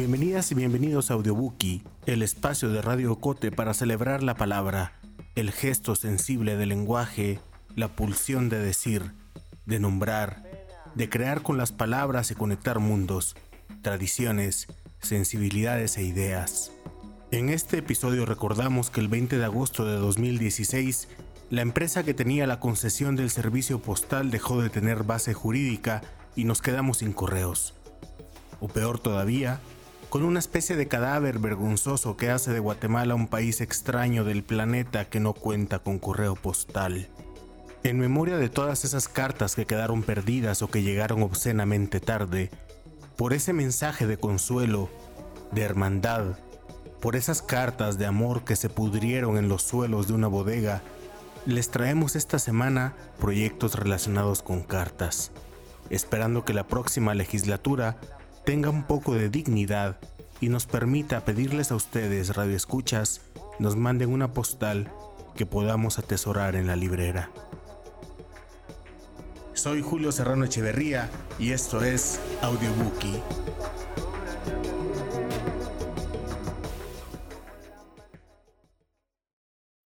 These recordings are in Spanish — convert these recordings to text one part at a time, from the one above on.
Bienvenidas y bienvenidos a Audiobookie, el espacio de Radio Cote para celebrar la palabra, el gesto sensible del lenguaje, la pulsión de decir, de nombrar, de crear con las palabras y conectar mundos, tradiciones, sensibilidades e ideas. En este episodio recordamos que el 20 de agosto de 2016, la empresa que tenía la concesión del servicio postal dejó de tener base jurídica y nos quedamos sin correos. O peor todavía, con una especie de cadáver vergonzoso que hace de Guatemala un país extraño del planeta que no cuenta con correo postal. En memoria de todas esas cartas que quedaron perdidas o que llegaron obscenamente tarde, por ese mensaje de consuelo, de hermandad, por esas cartas de amor que se pudrieron en los suelos de una bodega, les traemos esta semana proyectos relacionados con cartas, esperando que la próxima legislatura tenga un poco de dignidad y nos permita pedirles a ustedes, radioescuchas, nos manden una postal que podamos atesorar en la librera. Soy Julio Serrano Echeverría y esto es Audiobookie.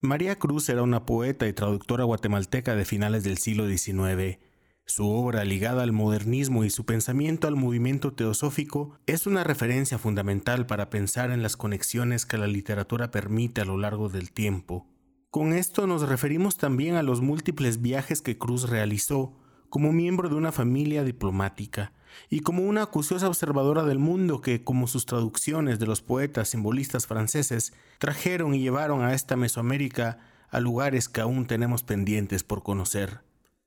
María Cruz era una poeta y traductora guatemalteca de finales del siglo XIX su obra, ligada al modernismo y su pensamiento al movimiento teosófico, es una referencia fundamental para pensar en las conexiones que la literatura permite a lo largo del tiempo. Con esto nos referimos también a los múltiples viajes que Cruz realizó como miembro de una familia diplomática y como una acuciosa observadora del mundo que, como sus traducciones de los poetas simbolistas franceses, trajeron y llevaron a esta Mesoamérica a lugares que aún tenemos pendientes por conocer.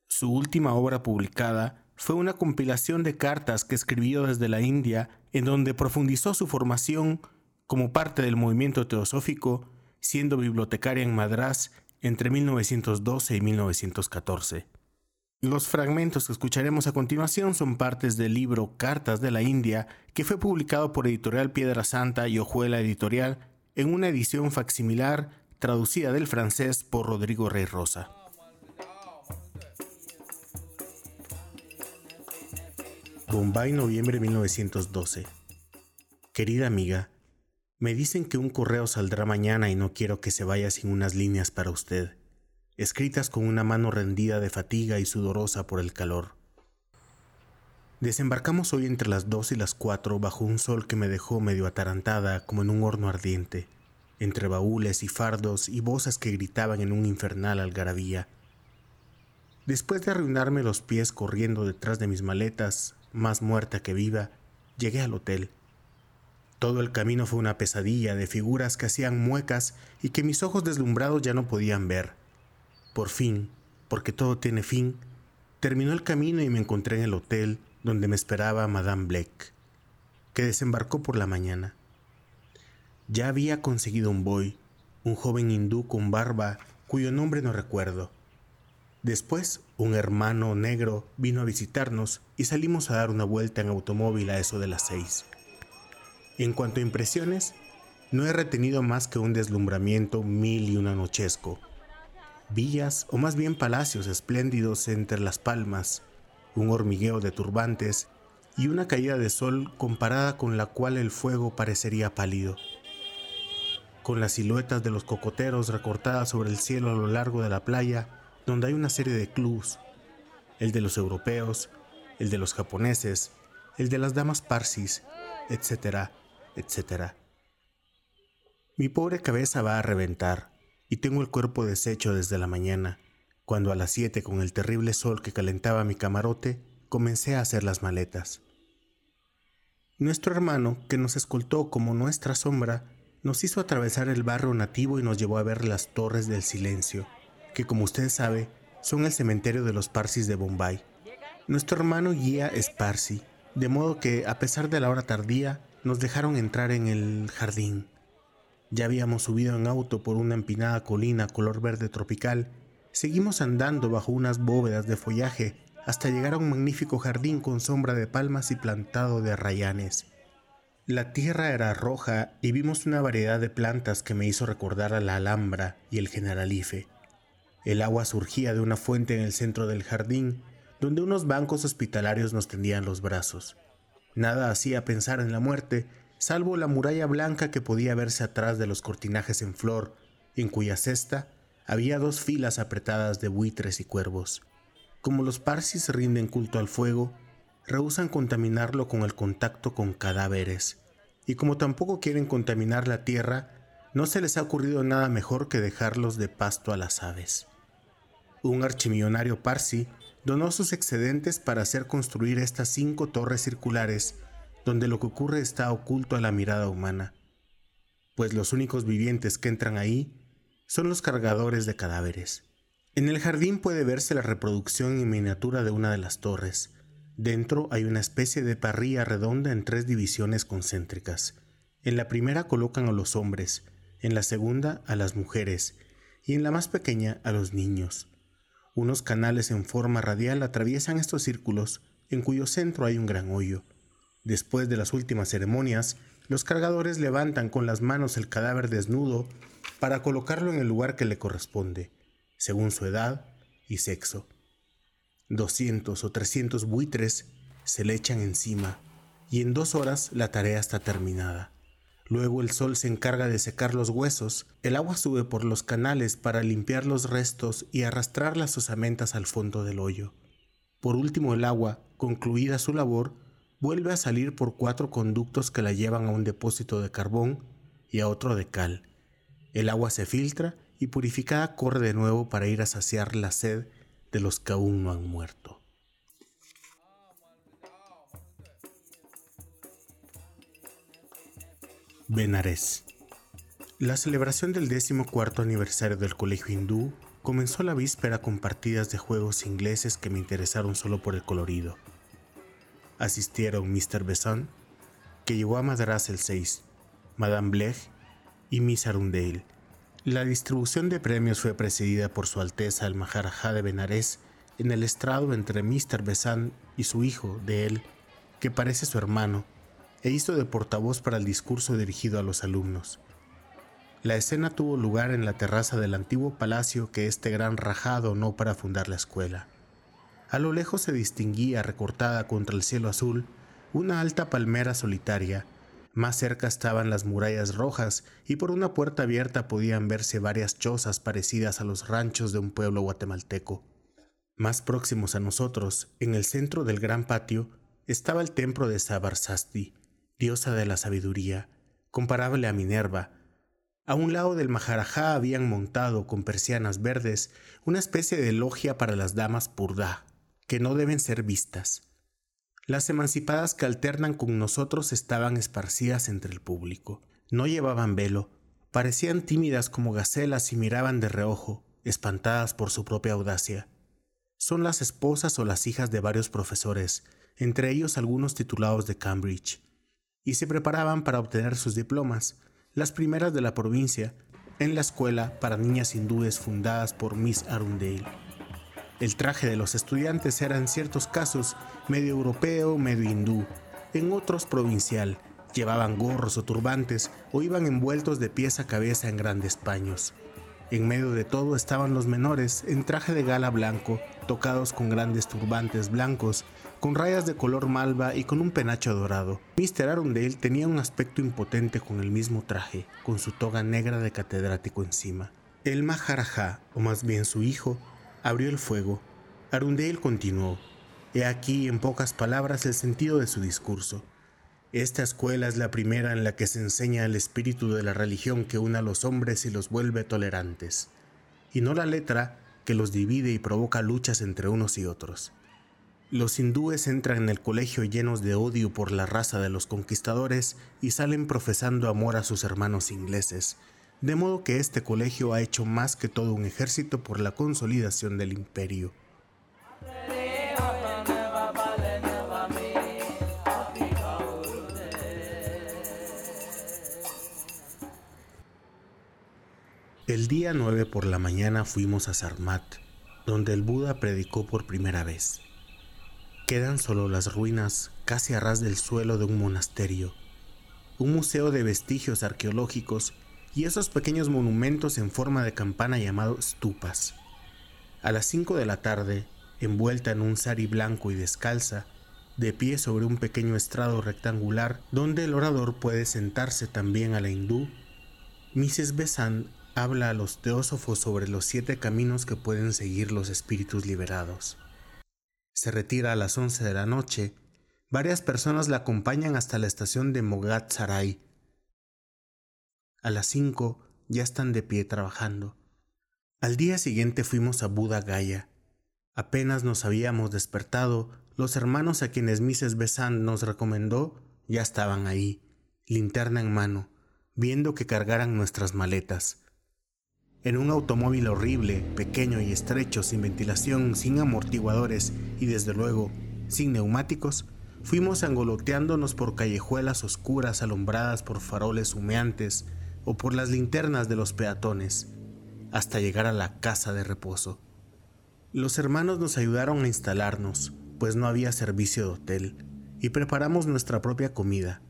Su última obra publicada fue una compilación de cartas que escribió desde la India en donde profundizó su formación como parte del movimiento teosófico, siendo bibliotecaria en Madras entre 1912 y 1914. Los fragmentos que escucharemos a continuación son partes del libro Cartas de la India, que fue publicado por Editorial Piedra Santa y Ojuela Editorial en una edición facsimilar traducida del francés por Rodrigo Rey Rosa. Bombay, noviembre 1912. Querida amiga, me dicen que un correo saldrá mañana y no quiero que se vaya sin unas líneas para usted, escritas con una mano rendida de fatiga y sudorosa por el calor. Desembarcamos hoy entre las dos y las cuatro bajo un sol que me dejó medio atarantada como en un horno ardiente, entre baúles y fardos y voces que gritaban en un infernal algarabía. Después de arruinarme los pies corriendo detrás de mis maletas, más muerta que viva, llegué al hotel. Todo el camino fue una pesadilla de figuras que hacían muecas y que mis ojos deslumbrados ya no podían ver. Por fin, porque todo tiene fin, terminó el camino y me encontré en el hotel donde me esperaba Madame Blake, que desembarcó por la mañana. Ya había conseguido un boy, un joven hindú con barba cuyo nombre no recuerdo. Después, un hermano negro vino a visitarnos y salimos a dar una vuelta en automóvil a eso de las seis. En cuanto a impresiones, no he retenido más que un deslumbramiento mil y un anochesco. Villas, o más bien palacios espléndidos entre las palmas, un hormigueo de turbantes y una caída de sol comparada con la cual el fuego parecería pálido. Con las siluetas de los cocoteros recortadas sobre el cielo a lo largo de la playa, donde hay una serie de clubs, el de los europeos, el de los japoneses, el de las damas parsis, etcétera, etcétera. Mi pobre cabeza va a reventar y tengo el cuerpo deshecho desde la mañana, cuando a las siete con el terrible sol que calentaba mi camarote comencé a hacer las maletas. Nuestro hermano, que nos escoltó como nuestra sombra, nos hizo atravesar el barrio nativo y nos llevó a ver las torres del silencio que como usted sabe, son el cementerio de los Parsis de Bombay. Nuestro hermano guía es Parsi, de modo que, a pesar de la hora tardía, nos dejaron entrar en el jardín. Ya habíamos subido en auto por una empinada colina color verde tropical, seguimos andando bajo unas bóvedas de follaje hasta llegar a un magnífico jardín con sombra de palmas y plantado de arrayanes. La tierra era roja y vimos una variedad de plantas que me hizo recordar a la Alhambra y el Generalife. El agua surgía de una fuente en el centro del jardín, donde unos bancos hospitalarios nos tendían los brazos. Nada hacía pensar en la muerte, salvo la muralla blanca que podía verse atrás de los cortinajes en flor, en cuya cesta había dos filas apretadas de buitres y cuervos. Como los parsis rinden culto al fuego, rehusan contaminarlo con el contacto con cadáveres, y como tampoco quieren contaminar la tierra, no se les ha ocurrido nada mejor que dejarlos de pasto a las aves. Un archimillonario parsi donó sus excedentes para hacer construir estas cinco torres circulares donde lo que ocurre está oculto a la mirada humana, pues los únicos vivientes que entran ahí son los cargadores de cadáveres. En el jardín puede verse la reproducción en miniatura de una de las torres, Dentro hay una especie de parrilla redonda en tres divisiones concéntricas. En la primera colocan a los hombres, en la segunda a las mujeres y en la más pequeña a los niños. Unos canales en forma radial atraviesan estos círculos, en cuyo centro hay un gran hoyo. Después de las últimas ceremonias, los cargadores levantan con las manos el cadáver desnudo para colocarlo en el lugar que le corresponde, según su edad y sexo. 200 o 300 buitres se le echan encima y en dos horas la tarea está terminada. Luego el sol se encarga de secar los huesos, el agua sube por los canales para limpiar los restos y arrastrar las osamentas al fondo del hoyo. Por último el agua, concluida su labor, vuelve a salir por cuatro conductos que la llevan a un depósito de carbón y a otro de cal. El agua se filtra y purificada corre de nuevo para ir a saciar la sed de los que aún no han muerto. Benares. La celebración del cuarto aniversario del colegio hindú comenzó la víspera con partidas de juegos ingleses que me interesaron solo por el colorido. Asistieron Mr. Besson, que llegó a Madras el 6, Madame Blech y Miss Arundale, la distribución de premios fue presidida por Su Alteza el Maharajá de Benares en el estrado entre Mr. Besant y su hijo de él, que parece su hermano, e hizo de portavoz para el discurso dirigido a los alumnos. La escena tuvo lugar en la terraza del antiguo palacio que este gran rajá donó para fundar la escuela. A lo lejos se distinguía, recortada contra el cielo azul, una alta palmera solitaria, más cerca estaban las murallas rojas y por una puerta abierta podían verse varias chozas parecidas a los ranchos de un pueblo guatemalteco. Más próximos a nosotros, en el centro del gran patio, estaba el templo de Sabarsasti, diosa de la sabiduría, comparable a Minerva. A un lado del Maharajá habían montado con persianas verdes una especie de logia para las damas purdá, que no deben ser vistas. Las emancipadas que alternan con nosotros estaban esparcidas entre el público. No llevaban velo, parecían tímidas como gacelas y miraban de reojo, espantadas por su propia audacia. Son las esposas o las hijas de varios profesores, entre ellos algunos titulados de Cambridge, y se preparaban para obtener sus diplomas, las primeras de la provincia, en la escuela para niñas hindúes fundadas por Miss Arundale. El traje de los estudiantes era en ciertos casos medio europeo, medio hindú, en otros provincial, llevaban gorros o turbantes o iban envueltos de pies a cabeza en grandes paños. En medio de todo estaban los menores en traje de gala blanco, tocados con grandes turbantes blancos, con rayas de color malva y con un penacho dorado. Mr. Arundel tenía un aspecto impotente con el mismo traje, con su toga negra de catedrático encima. El Maharaja, o más bien su hijo, abrió el fuego. Arundel continuó. He aquí, en pocas palabras, el sentido de su discurso. Esta escuela es la primera en la que se enseña el espíritu de la religión que une a los hombres y los vuelve tolerantes, y no la letra que los divide y provoca luchas entre unos y otros. Los hindúes entran en el colegio llenos de odio por la raza de los conquistadores y salen profesando amor a sus hermanos ingleses, de modo que este colegio ha hecho más que todo un ejército por la consolidación del imperio. El día 9 por la mañana fuimos a Sarmat, donde el Buda predicó por primera vez. Quedan solo las ruinas casi a ras del suelo de un monasterio, un museo de vestigios arqueológicos y esos pequeños monumentos en forma de campana llamados stupas. A las 5 de la tarde, envuelta en un sari blanco y descalza, de pie sobre un pequeño estrado rectangular donde el orador puede sentarse también a la hindú, Mrs. Besant habla a los teósofos sobre los siete caminos que pueden seguir los espíritus liberados. Se retira a las once de la noche. Varias personas la acompañan hasta la estación de Mogat Sarai. A las cinco ya están de pie trabajando. Al día siguiente fuimos a Buda Gaya. Apenas nos habíamos despertado, los hermanos a quienes Mrs. Besant nos recomendó ya estaban ahí, linterna en mano, viendo que cargaran nuestras maletas. En un automóvil horrible, pequeño y estrecho, sin ventilación, sin amortiguadores y desde luego sin neumáticos, fuimos angoloteándonos por callejuelas oscuras alumbradas por faroles humeantes o por las linternas de los peatones, hasta llegar a la casa de reposo. Los hermanos nos ayudaron a instalarnos, pues no había servicio de hotel, y preparamos nuestra propia comida.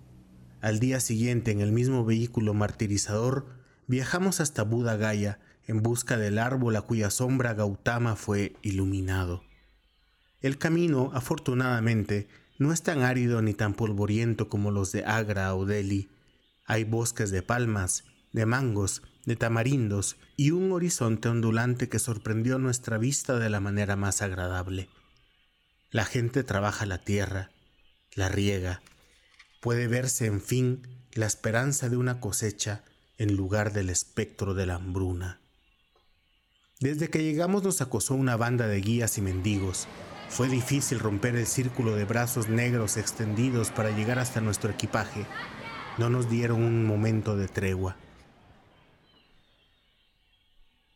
Al día siguiente, en el mismo vehículo martirizador, viajamos hasta Buda Gaya en busca del árbol a cuya sombra Gautama fue iluminado. El camino, afortunadamente, no es tan árido ni tan polvoriento como los de Agra o Delhi. Hay bosques de palmas, de mangos de tamarindos y un horizonte ondulante que sorprendió nuestra vista de la manera más agradable. La gente trabaja la tierra, la riega. Puede verse, en fin, la esperanza de una cosecha en lugar del espectro de la hambruna. Desde que llegamos nos acosó una banda de guías y mendigos. Fue difícil romper el círculo de brazos negros extendidos para llegar hasta nuestro equipaje. No nos dieron un momento de tregua.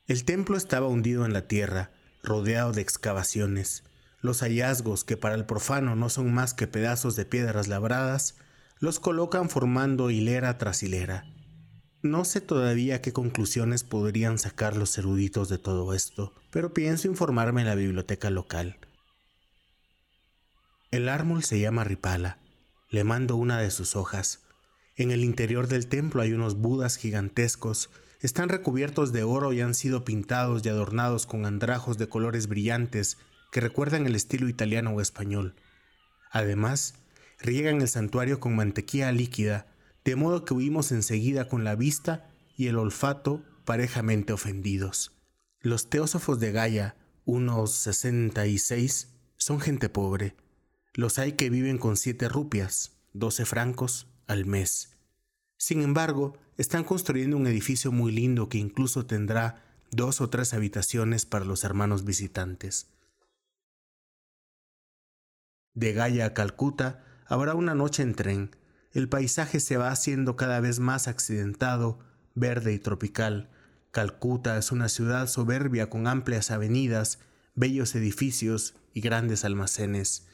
El templo estaba hundido en la tierra, rodeado de excavaciones. Los hallazgos, que para el profano no son más que pedazos de piedras labradas, los colocan formando hilera tras hilera. No sé todavía qué conclusiones podrían sacar los eruditos de todo esto, pero pienso informarme en la biblioteca local. El árbol se llama ripala. Le mando una de sus hojas. En el interior del templo hay unos budas gigantescos están recubiertos de oro y han sido pintados y adornados con andrajos de colores brillantes que recuerdan el estilo italiano o español. Además, riegan el santuario con mantequilla líquida, de modo que huimos enseguida con la vista y el olfato parejamente ofendidos. Los teósofos de Gaia, unos 66, son gente pobre. Los hay que viven con siete rupias, 12 francos, al mes. Sin embargo, están construyendo un edificio muy lindo que incluso tendrá dos o tres habitaciones para los hermanos visitantes. De Gaya a Calcuta habrá una noche en tren. El paisaje se va haciendo cada vez más accidentado, verde y tropical. Calcuta es una ciudad soberbia con amplias avenidas, bellos edificios y grandes almacenes.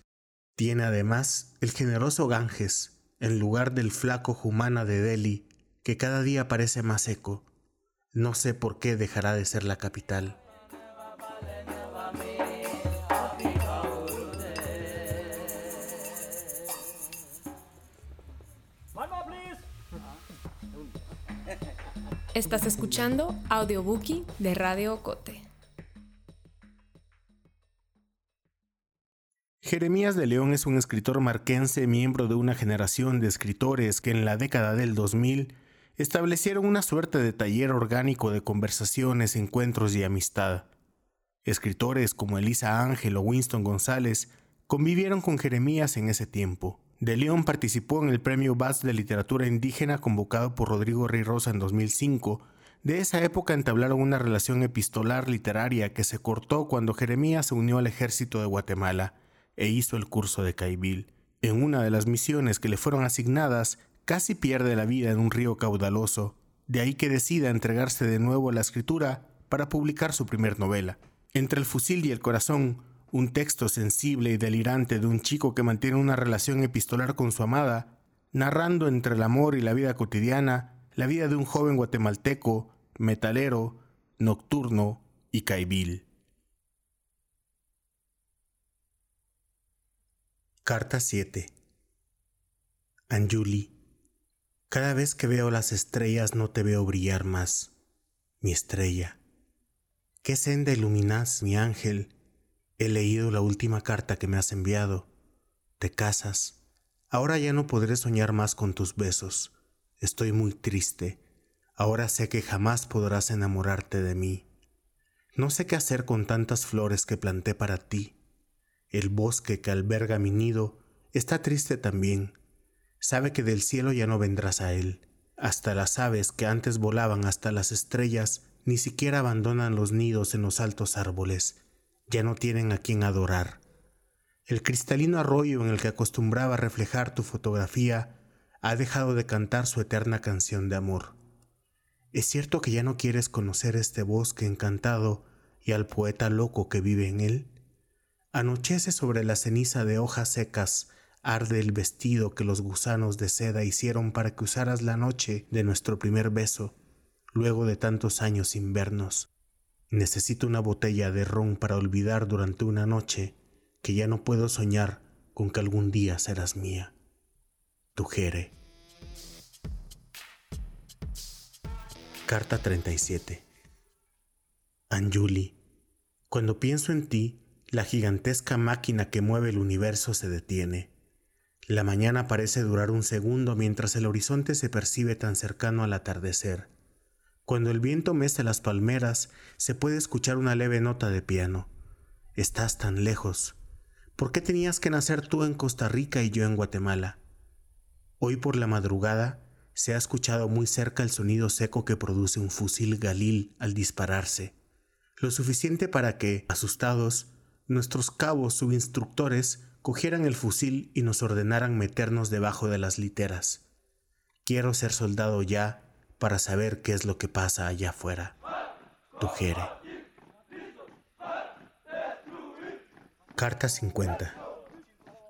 Tiene además el generoso Ganges, en lugar del flaco Jumana de Delhi, que cada día parece más seco. No sé por qué dejará de ser la capital. Estás escuchando Audiobookie de Radio Cote. Jeremías de León es un escritor marquense, miembro de una generación de escritores que en la década del 2000 establecieron una suerte de taller orgánico de conversaciones, encuentros y amistad. Escritores como Elisa Ángel o Winston González convivieron con Jeremías en ese tiempo. De León participó en el Premio Bass de Literatura Indígena convocado por Rodrigo Rey Rosa en 2005. De esa época entablaron una relación epistolar literaria que se cortó cuando Jeremías se unió al ejército de Guatemala e hizo el curso de Caibil. En una de las misiones que le fueron asignadas, casi pierde la vida en un río caudaloso, de ahí que decida entregarse de nuevo a la escritura para publicar su primer novela. Entre el fusil y el corazón, un texto sensible y delirante de un chico que mantiene una relación epistolar con su amada, narrando entre el amor y la vida cotidiana la vida de un joven guatemalteco, metalero, nocturno y caibil. Carta 7 Anjuli cada vez que veo las estrellas no te veo brillar más, mi estrella. ¿Qué senda iluminas, mi ángel? He leído la última carta que me has enviado. Te casas. Ahora ya no podré soñar más con tus besos. Estoy muy triste. Ahora sé que jamás podrás enamorarte de mí. No sé qué hacer con tantas flores que planté para ti. El bosque que alberga mi nido está triste también. Sabe que del cielo ya no vendrás a él. Hasta las aves que antes volaban hasta las estrellas ni siquiera abandonan los nidos en los altos árboles. Ya no tienen a quien adorar. El cristalino arroyo en el que acostumbraba reflejar tu fotografía ha dejado de cantar su eterna canción de amor. Es cierto que ya no quieres conocer este bosque encantado y al poeta loco que vive en él. Anochece sobre la ceniza de hojas secas, arde el vestido que los gusanos de seda hicieron para que usaras la noche de nuestro primer beso, luego de tantos años invernos. Necesito una botella de ron para olvidar durante una noche que ya no puedo soñar con que algún día serás mía. Tu Jere. Carta 37. Anjuli, cuando pienso en ti, la gigantesca máquina que mueve el universo se detiene. La mañana parece durar un segundo mientras el horizonte se percibe tan cercano al atardecer. Cuando el viento mece las palmeras, se puede escuchar una leve nota de piano. Estás tan lejos. ¿Por qué tenías que nacer tú en Costa Rica y yo en Guatemala? Hoy por la madrugada se ha escuchado muy cerca el sonido seco que produce un fusil Galil al dispararse, lo suficiente para que, asustados, nuestros cabos subinstructores cogieran el fusil y nos ordenaran meternos debajo de las literas. Quiero ser soldado ya para saber qué es lo que pasa allá afuera. Tujere. Carta 50.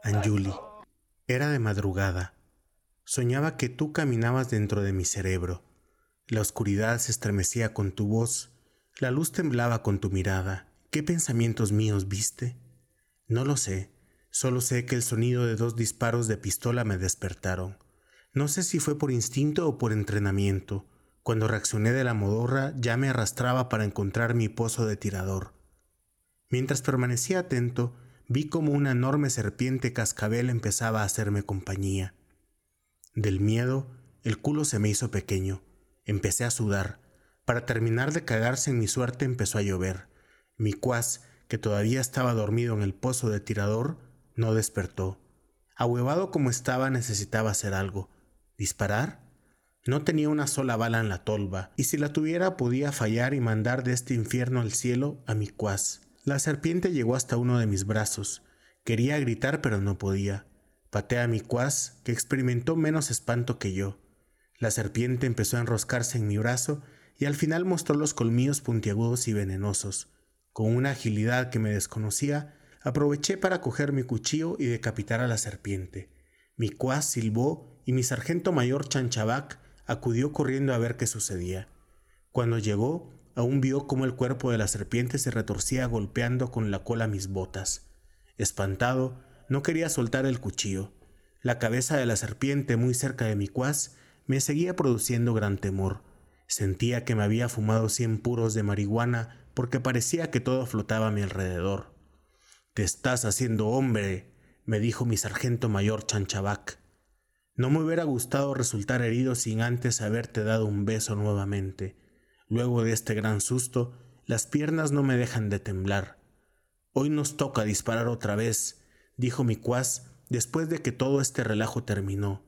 Anjuli. Era de madrugada. Soñaba que tú caminabas dentro de mi cerebro. La oscuridad se estremecía con tu voz, la luz temblaba con tu mirada. ¿Qué pensamientos míos viste? No lo sé, solo sé que el sonido de dos disparos de pistola me despertaron. No sé si fue por instinto o por entrenamiento. Cuando reaccioné de la modorra ya me arrastraba para encontrar mi pozo de tirador. Mientras permanecía atento, vi como una enorme serpiente cascabel empezaba a hacerme compañía. Del miedo, el culo se me hizo pequeño. Empecé a sudar. Para terminar de cagarse en mi suerte empezó a llover. Mi cuas, que todavía estaba dormido en el pozo de tirador, no despertó. Ahuevado como estaba, necesitaba hacer algo. ¿Disparar? No tenía una sola bala en la tolva, y si la tuviera podía fallar y mandar de este infierno al cielo a mi cuas. La serpiente llegó hasta uno de mis brazos. Quería gritar pero no podía. Pateé a mi cuas, que experimentó menos espanto que yo. La serpiente empezó a enroscarse en mi brazo y al final mostró los colmillos puntiagudos y venenosos. Con una agilidad que me desconocía, aproveché para coger mi cuchillo y decapitar a la serpiente. Mi cuas silbó y mi sargento mayor Chanchabac acudió corriendo a ver qué sucedía. Cuando llegó, aún vio cómo el cuerpo de la serpiente se retorcía golpeando con la cola mis botas. Espantado, no quería soltar el cuchillo. La cabeza de la serpiente muy cerca de mi cuas me seguía produciendo gran temor. Sentía que me había fumado cien puros de marihuana porque parecía que todo flotaba a mi alrededor. Te estás haciendo hombre, me dijo mi sargento mayor Chanchabac. No me hubiera gustado resultar herido sin antes haberte dado un beso nuevamente. Luego de este gran susto, las piernas no me dejan de temblar. Hoy nos toca disparar otra vez, dijo mi cuas después de que todo este relajo terminó.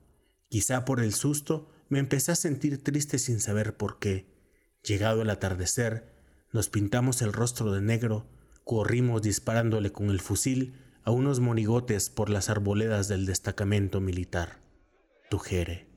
Quizá por el susto me empecé a sentir triste sin saber por qué. Llegado el atardecer, nos pintamos el rostro de negro, corrimos disparándole con el fusil a unos monigotes por las arboledas del destacamento militar. Tujere.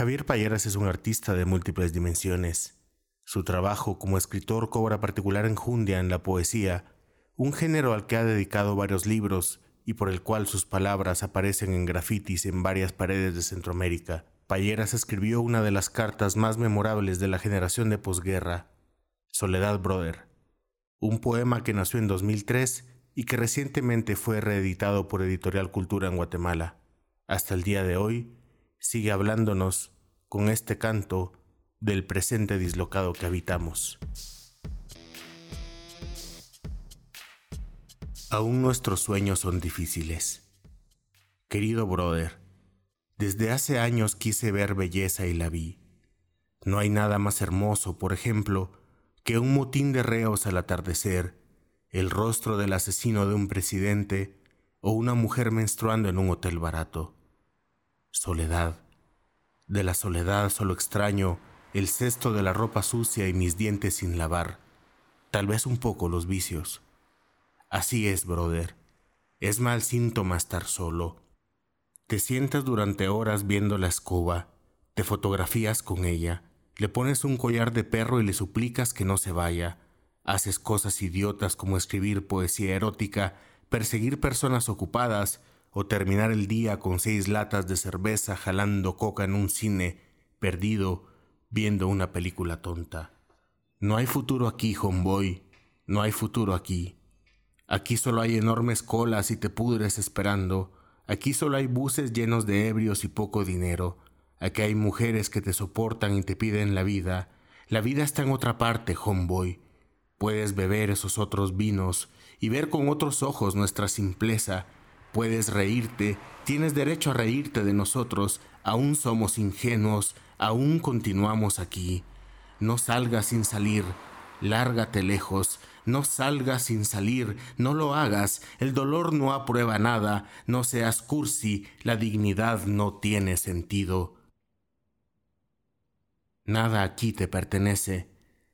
Javier Payeras es un artista de múltiples dimensiones. Su trabajo como escritor cobra particular enjundia en la poesía, un género al que ha dedicado varios libros y por el cual sus palabras aparecen en grafitis en varias paredes de Centroamérica. Payeras escribió una de las cartas más memorables de la generación de posguerra, Soledad Brother, un poema que nació en 2003 y que recientemente fue reeditado por Editorial Cultura en Guatemala. Hasta el día de hoy sigue hablándonos con este canto del presente dislocado que habitamos. Aún nuestros sueños son difíciles. Querido brother, desde hace años quise ver belleza y la vi. No hay nada más hermoso, por ejemplo, que un motín de reos al atardecer, el rostro del asesino de un presidente o una mujer menstruando en un hotel barato. Soledad. De la soledad solo extraño el cesto de la ropa sucia y mis dientes sin lavar, tal vez un poco los vicios. Así es, brother. Es mal síntoma estar solo. Te sientas durante horas viendo la escoba, te fotografías con ella, le pones un collar de perro y le suplicas que no se vaya. Haces cosas idiotas como escribir poesía erótica, perseguir personas ocupadas o terminar el día con seis latas de cerveza jalando coca en un cine, perdido, viendo una película tonta. No hay futuro aquí, homeboy. No hay futuro aquí. Aquí solo hay enormes colas y te pudres esperando. Aquí solo hay buses llenos de ebrios y poco dinero. Aquí hay mujeres que te soportan y te piden la vida. La vida está en otra parte, homeboy. Puedes beber esos otros vinos y ver con otros ojos nuestra simpleza. Puedes reírte, tienes derecho a reírte de nosotros. Aún somos ingenuos, aún continuamos aquí. No salgas sin salir, lárgate lejos, no salgas sin salir, no lo hagas, el dolor no aprueba nada, no seas cursi, la dignidad no tiene sentido. Nada aquí te pertenece.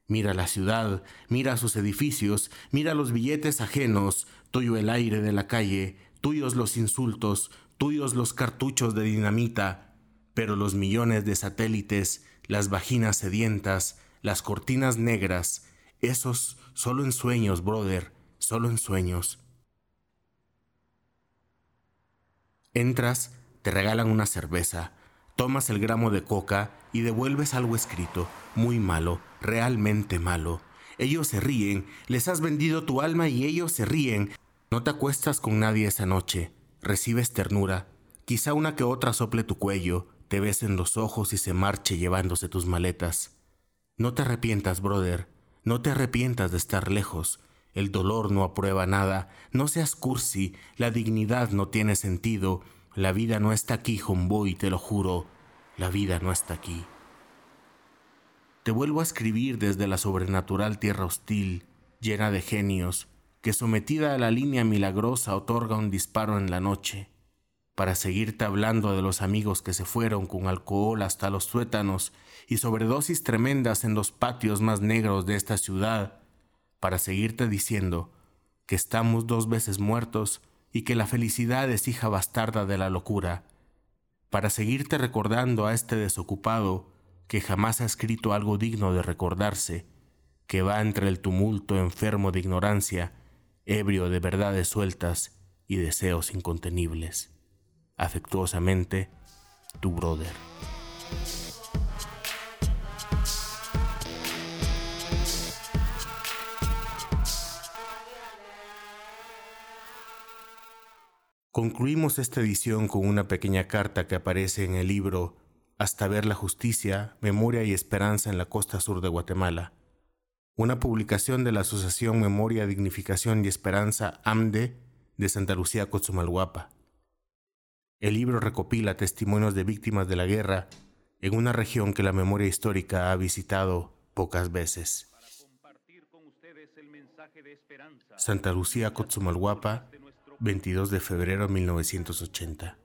Mira la ciudad, mira sus edificios, mira los billetes ajenos, tuyo el aire de la calle, tuyos los insultos, tuyos los cartuchos de dinamita, pero los millones de satélites, las vaginas sedientas, las cortinas negras, esos solo en sueños, brother, solo en sueños. Entras, te regalan una cerveza, tomas el gramo de coca y devuelves algo escrito, muy malo, realmente malo. Ellos se ríen, les has vendido tu alma y ellos se ríen. No te acuestas con nadie esa noche, recibes ternura, quizá una que otra sople tu cuello, te besen los ojos y se marche llevándose tus maletas. No te arrepientas, brother, no te arrepientas de estar lejos. El dolor no aprueba nada. No seas cursi. La dignidad no tiene sentido. La vida no está aquí, homeboy, te lo juro. La vida no está aquí. Te vuelvo a escribir desde la sobrenatural tierra hostil, llena de genios, que sometida a la línea milagrosa otorga un disparo en la noche, para seguirte hablando de los amigos que se fueron con alcohol hasta los tuétanos y sobredosis tremendas en los patios más negros de esta ciudad, para seguirte diciendo que estamos dos veces muertos y que la felicidad es hija bastarda de la locura, para seguirte recordando a este desocupado que jamás ha escrito algo digno de recordarse, que va entre el tumulto enfermo de ignorancia, ebrio de verdades sueltas y deseos incontenibles. Afectuosamente, tu brother. Concluimos esta edición con una pequeña carta que aparece en el libro Hasta ver la justicia, memoria y esperanza en la costa sur de Guatemala, una publicación de la Asociación Memoria, Dignificación y Esperanza AMDE de Santa Lucía, Cochumalguapa. El libro recopila testimonios de víctimas de la guerra en una región que la memoria histórica ha visitado pocas veces. Santa Lucía, Cochumalguapa, 22 de febrero de 1980.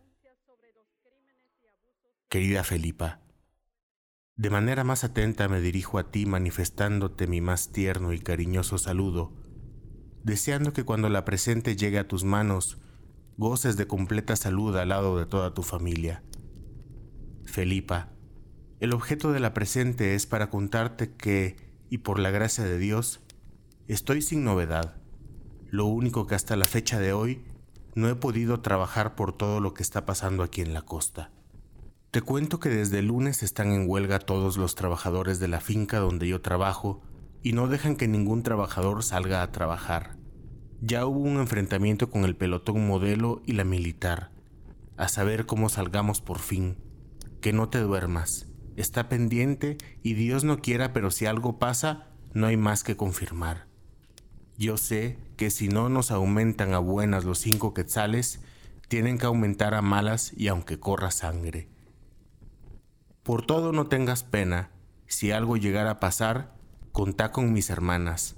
Querida Felipa, de manera más atenta me dirijo a ti manifestándote mi más tierno y cariñoso saludo, deseando que cuando la presente llegue a tus manos, goces de completa salud al lado de toda tu familia. Felipa, el objeto de la presente es para contarte que, y por la gracia de Dios, estoy sin novedad lo único que hasta la fecha de hoy no he podido trabajar por todo lo que está pasando aquí en la costa. Te cuento que desde lunes están en huelga todos los trabajadores de la finca donde yo trabajo y no dejan que ningún trabajador salga a trabajar. Ya hubo un enfrentamiento con el pelotón modelo y la militar. A saber cómo salgamos por fin. Que no te duermas. Está pendiente y Dios no quiera, pero si algo pasa, no hay más que confirmar. Yo sé que si no nos aumentan a buenas los cinco quetzales, tienen que aumentar a malas y aunque corra sangre. Por todo no tengas pena, si algo llegara a pasar, contá con mis hermanas.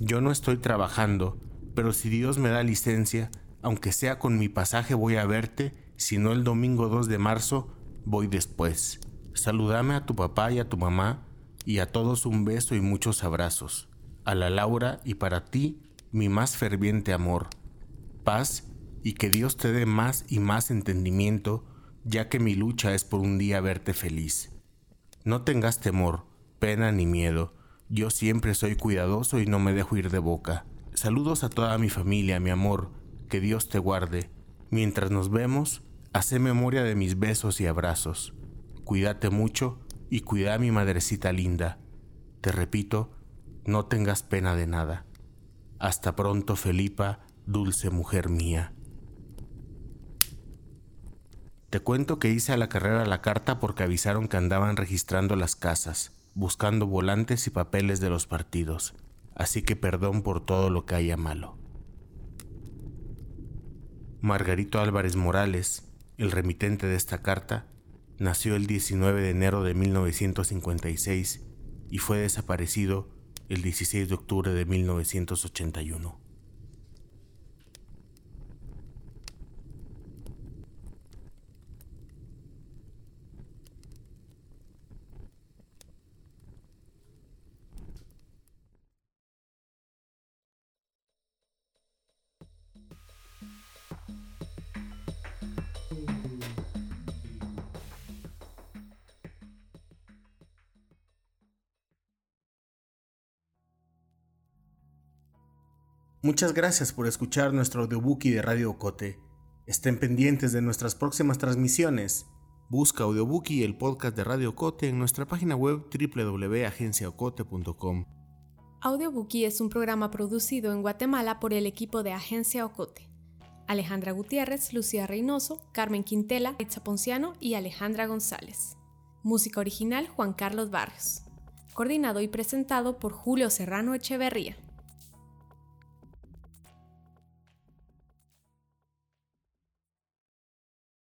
Yo no estoy trabajando, pero si Dios me da licencia, aunque sea con mi pasaje voy a verte, si no el domingo 2 de marzo, voy después. Saludame a tu papá y a tu mamá, y a todos un beso y muchos abrazos a la Laura y para ti mi más ferviente amor, paz y que Dios te dé más y más entendimiento, ya que mi lucha es por un día verte feliz. No tengas temor, pena ni miedo, yo siempre soy cuidadoso y no me dejo ir de boca. Saludos a toda mi familia, mi amor, que Dios te guarde. Mientras nos vemos, hace memoria de mis besos y abrazos. Cuídate mucho y cuida a mi madrecita linda. Te repito, no tengas pena de nada. Hasta pronto, Felipa, dulce mujer mía. Te cuento que hice a la carrera la carta porque avisaron que andaban registrando las casas, buscando volantes y papeles de los partidos, así que perdón por todo lo que haya malo. Margarito Álvarez Morales, el remitente de esta carta, nació el 19 de enero de 1956 y fue desaparecido el 16 de octubre de 1981. Muchas gracias por escuchar nuestro audiobookie de Radio Ocote. Estén pendientes de nuestras próximas transmisiones. Busca Audiobookie el podcast de Radio Ocote en nuestra página web www.agenciaocote.com. Audiobookie es un programa producido en Guatemala por el equipo de Agencia Ocote. Alejandra Gutiérrez, Lucía Reynoso, Carmen Quintela, Itza Ponciano y Alejandra González. Música original Juan Carlos Barrios. Coordinado y presentado por Julio Serrano Echeverría.